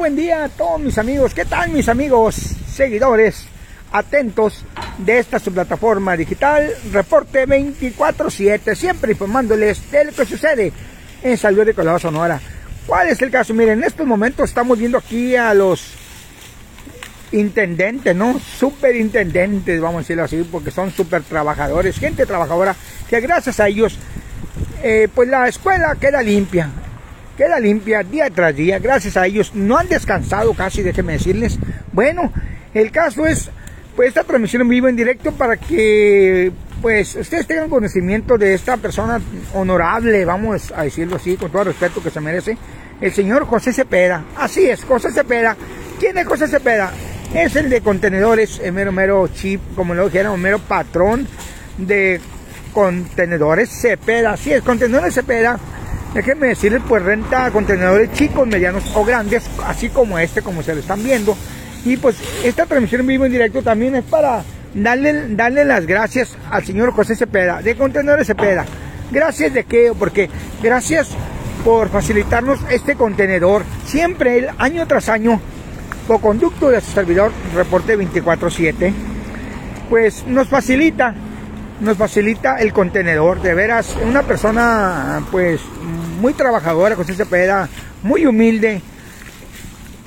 buen día a todos mis amigos. ¿Qué tal mis amigos, seguidores, atentos de esta su plataforma digital? Reporte 24-7, siempre informándoles de lo que sucede en Salud de Colorado, Sonora. ¿Cuál es el caso? Miren, en estos momentos estamos viendo aquí a los intendentes, ¿no? Superintendentes, vamos a decirlo así, porque son super trabajadores, gente trabajadora, que gracias a ellos, eh, pues la escuela queda limpia queda limpia día tras día, gracias a ellos. No han descansado casi, déjenme decirles. Bueno, el caso es, pues esta transmisión en vivo en directo para que pues ustedes tengan conocimiento de esta persona honorable, vamos a decirlo así, con todo el respeto que se merece, el señor José Cepeda. Así es, José Cepeda. ¿Quién es José Cepeda? Es el de contenedores, el mero mero chip, como lo dijeron, mero patrón de contenedores Cepeda. Así es, contenedores Cepeda Déjenme decirles, pues renta contenedores chicos, medianos o grandes, así como este, como se lo están viendo. Y pues esta transmisión en vivo en directo también es para darle, darle las gracias al señor José Cepeda, de Contenedores Cepeda. Gracias de qué, porque gracias por facilitarnos este contenedor. Siempre, el año tras año, por conducto de su servidor, reporte 24-7, pues nos facilita, nos facilita el contenedor. De veras, una persona, pues muy trabajadora, José Cepeda, muy humilde.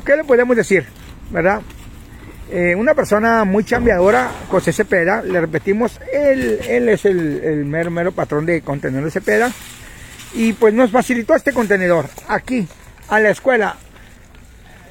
¿Qué le podemos decir? ¿Verdad? Eh, una persona muy chambeadora, José Cepeda, le repetimos, él, él es el, mero, mero patrón de contenedor Cepeda. Y pues nos facilitó este contenedor aquí, a la escuela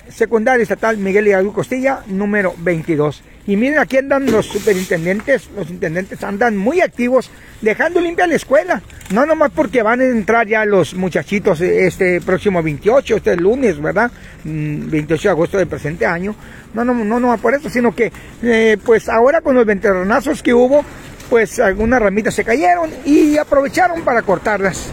secundaria estatal Miguel Hidalgo Costilla, número 22. Y miren, aquí andan los superintendentes, los intendentes andan muy activos, dejando limpia la escuela. No nomás porque van a entrar ya los muchachitos este próximo 28, este lunes, ¿verdad? 28 mm, de agosto del presente año. No, no, no, no por eso, sino que eh, pues ahora con los venterronazos que hubo, pues algunas ramitas se cayeron y aprovecharon para cortarlas.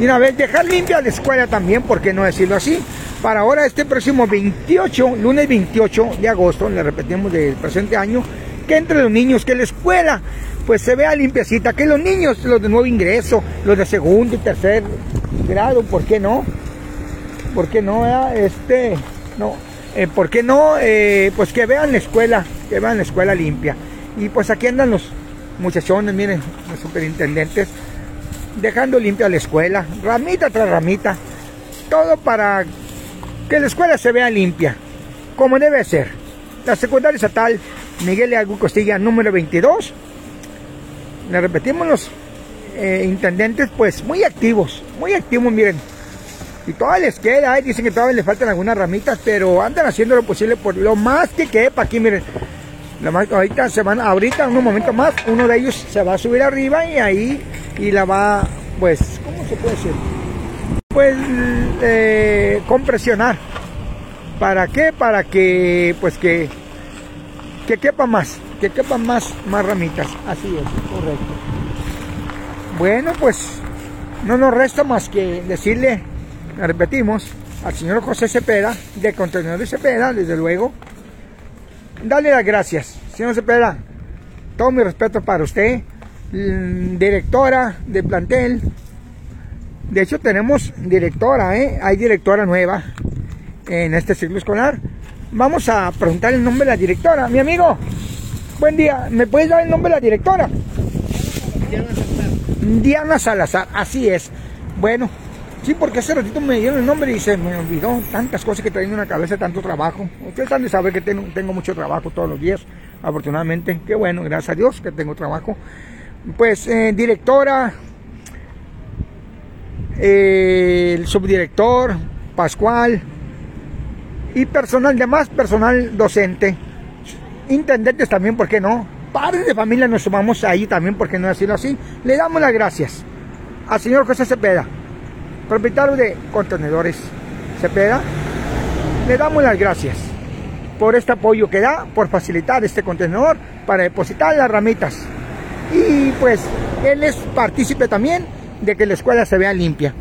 Y una vez dejar limpia la escuela también, ¿por qué no decirlo así? Para ahora este próximo 28, lunes 28 de agosto, le repetimos del presente año, que entre los niños, que la escuela pues se vea limpiecita, que los niños, los de nuevo ingreso, los de segundo y tercer grado, ¿por qué no? ¿Por qué no? Este, no, eh, ¿por qué no? Eh, pues que vean la escuela, que vean la escuela limpia. Y pues aquí andan los muchachones, miren, los superintendentes, dejando limpia la escuela, ramita tras ramita, todo para que la escuela se vea limpia, como debe ser. La secundaria estatal Miguel Agú Costilla número 22. Le repetimos los eh, intendentes, pues muy activos, muy activos, miren. Y todavía les queda, dicen que todavía les faltan algunas ramitas, pero andan haciendo lo posible por lo más que quepa aquí, miren. ahorita se van, ahorita en un momento más, uno de ellos se va a subir arriba y ahí y la va, pues, ¿cómo se puede decir? Pues eh, compresionar. ¿Para qué? Para que pues que que quepa más, que quepan más más ramitas. Así es, correcto. Bueno, pues no nos resta más que decirle, repetimos, al señor José Cepeda, de Contenedores Cepeda, desde luego, darle las gracias. Señor Cepeda, todo mi respeto para usted, directora de plantel, de hecho, tenemos directora, ¿eh? Hay directora nueva en este ciclo escolar. Vamos a preguntar el nombre de la directora. Mi amigo, buen día. ¿Me puedes dar el nombre de la directora? Diana Salazar. Diana Salazar, así es. Bueno, sí, porque hace ratito me dieron el nombre y se me olvidó tantas cosas que traigo en una cabeza, tanto trabajo. Ustedes han de saber que tengo, tengo mucho trabajo todos los días, afortunadamente. Qué bueno, gracias a Dios que tengo trabajo. Pues, eh, directora, el subdirector, Pascual, y personal de más, personal docente, intendentes también, ¿por qué no? Padres de familia nos sumamos ahí también, ¿por qué no decirlo así? Le damos las gracias al señor José Cepeda, propietario de contenedores Cepeda, le damos las gracias por este apoyo que da, por facilitar este contenedor para depositar las ramitas. Y pues él es partícipe también de que la escuela se vea limpia.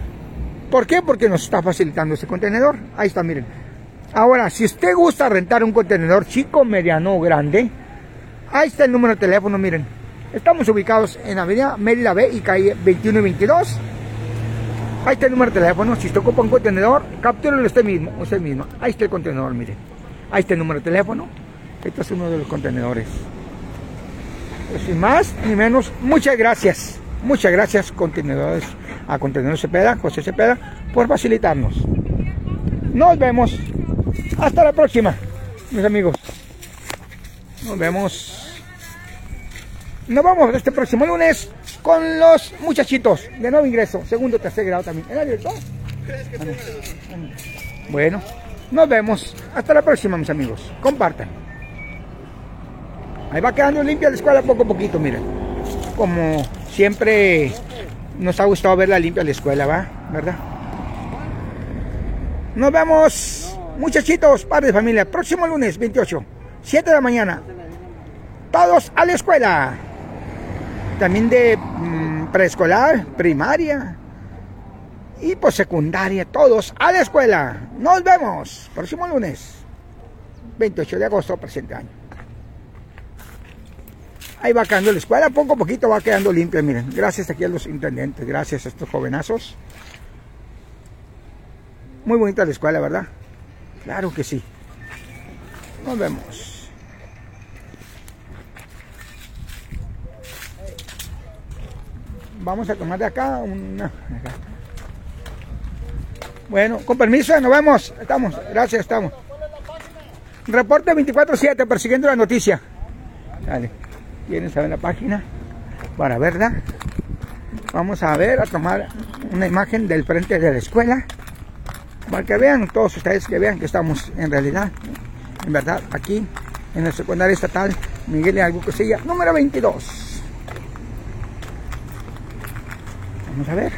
¿Por qué? Porque nos está facilitando ese contenedor. Ahí está, miren. Ahora, si usted gusta rentar un contenedor chico, mediano o grande, ahí está el número de teléfono, miren. Estamos ubicados en Avenida Mérida B y calle 21 y 22. Ahí está el número de teléfono. Si usted ocupa un contenedor, captúrelo usted mismo, usted mismo. Ahí está el contenedor, mire. Ahí está el número de teléfono. Este es uno de los contenedores. Pues sin más ni menos, muchas gracias. Muchas gracias contenedores, a Contenedor Cepeda, José Cepeda, por facilitarnos. Nos vemos. Hasta la próxima, mis amigos. Nos vemos. Nos vamos este próximo lunes con los muchachitos de nuevo ingreso, segundo, tercer grado también. Bueno, nos vemos. Hasta la próxima, mis amigos. Compartan. Ahí va quedando limpia la escuela poco a poquito, miren. Como siempre nos ha gustado verla limpia la escuela, ¿va? ¿Verdad? Nos vemos, muchachitos, padres de familia, próximo lunes 28, 7 de la mañana. Todos a la escuela. También de mm, preescolar, primaria y pues secundaria, todos a la escuela. Nos vemos, próximo lunes, 28 de agosto, presente año. Ahí va quedando la escuela, poco a poquito va quedando limpia, miren. Gracias aquí a los intendentes, gracias a estos jovenazos. Muy bonita la escuela, ¿verdad? Claro que sí. Nos vemos. Vamos a tomar de acá una... Bueno, con permiso, nos vemos. Estamos, gracias, estamos. Reporte 24-7, persiguiendo la noticia. Dale. ¿Quieren saber la página? Para verla. Vamos a ver, a tomar una imagen del frente de la escuela. Para que vean, todos ustedes que vean que estamos en realidad, en verdad, aquí en la secundaria estatal Miguel Hidalgo Cosilla, número 22. Vamos a ver.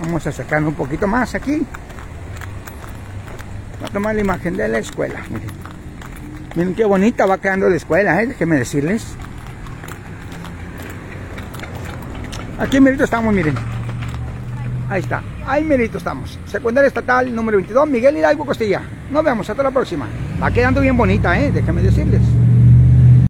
Vamos a acercar un poquito más aquí. Tomar la imagen de la escuela. Miren. Miren qué bonita va quedando la escuela, ¿eh? déjenme decirles. Aquí en Merito estamos, miren. Ahí está. Ahí Merito estamos. Secundaria estatal número 22, Miguel Hidalgo Costilla. Nos vemos hasta la próxima. Va quedando bien bonita, ¿eh? déjenme decirles.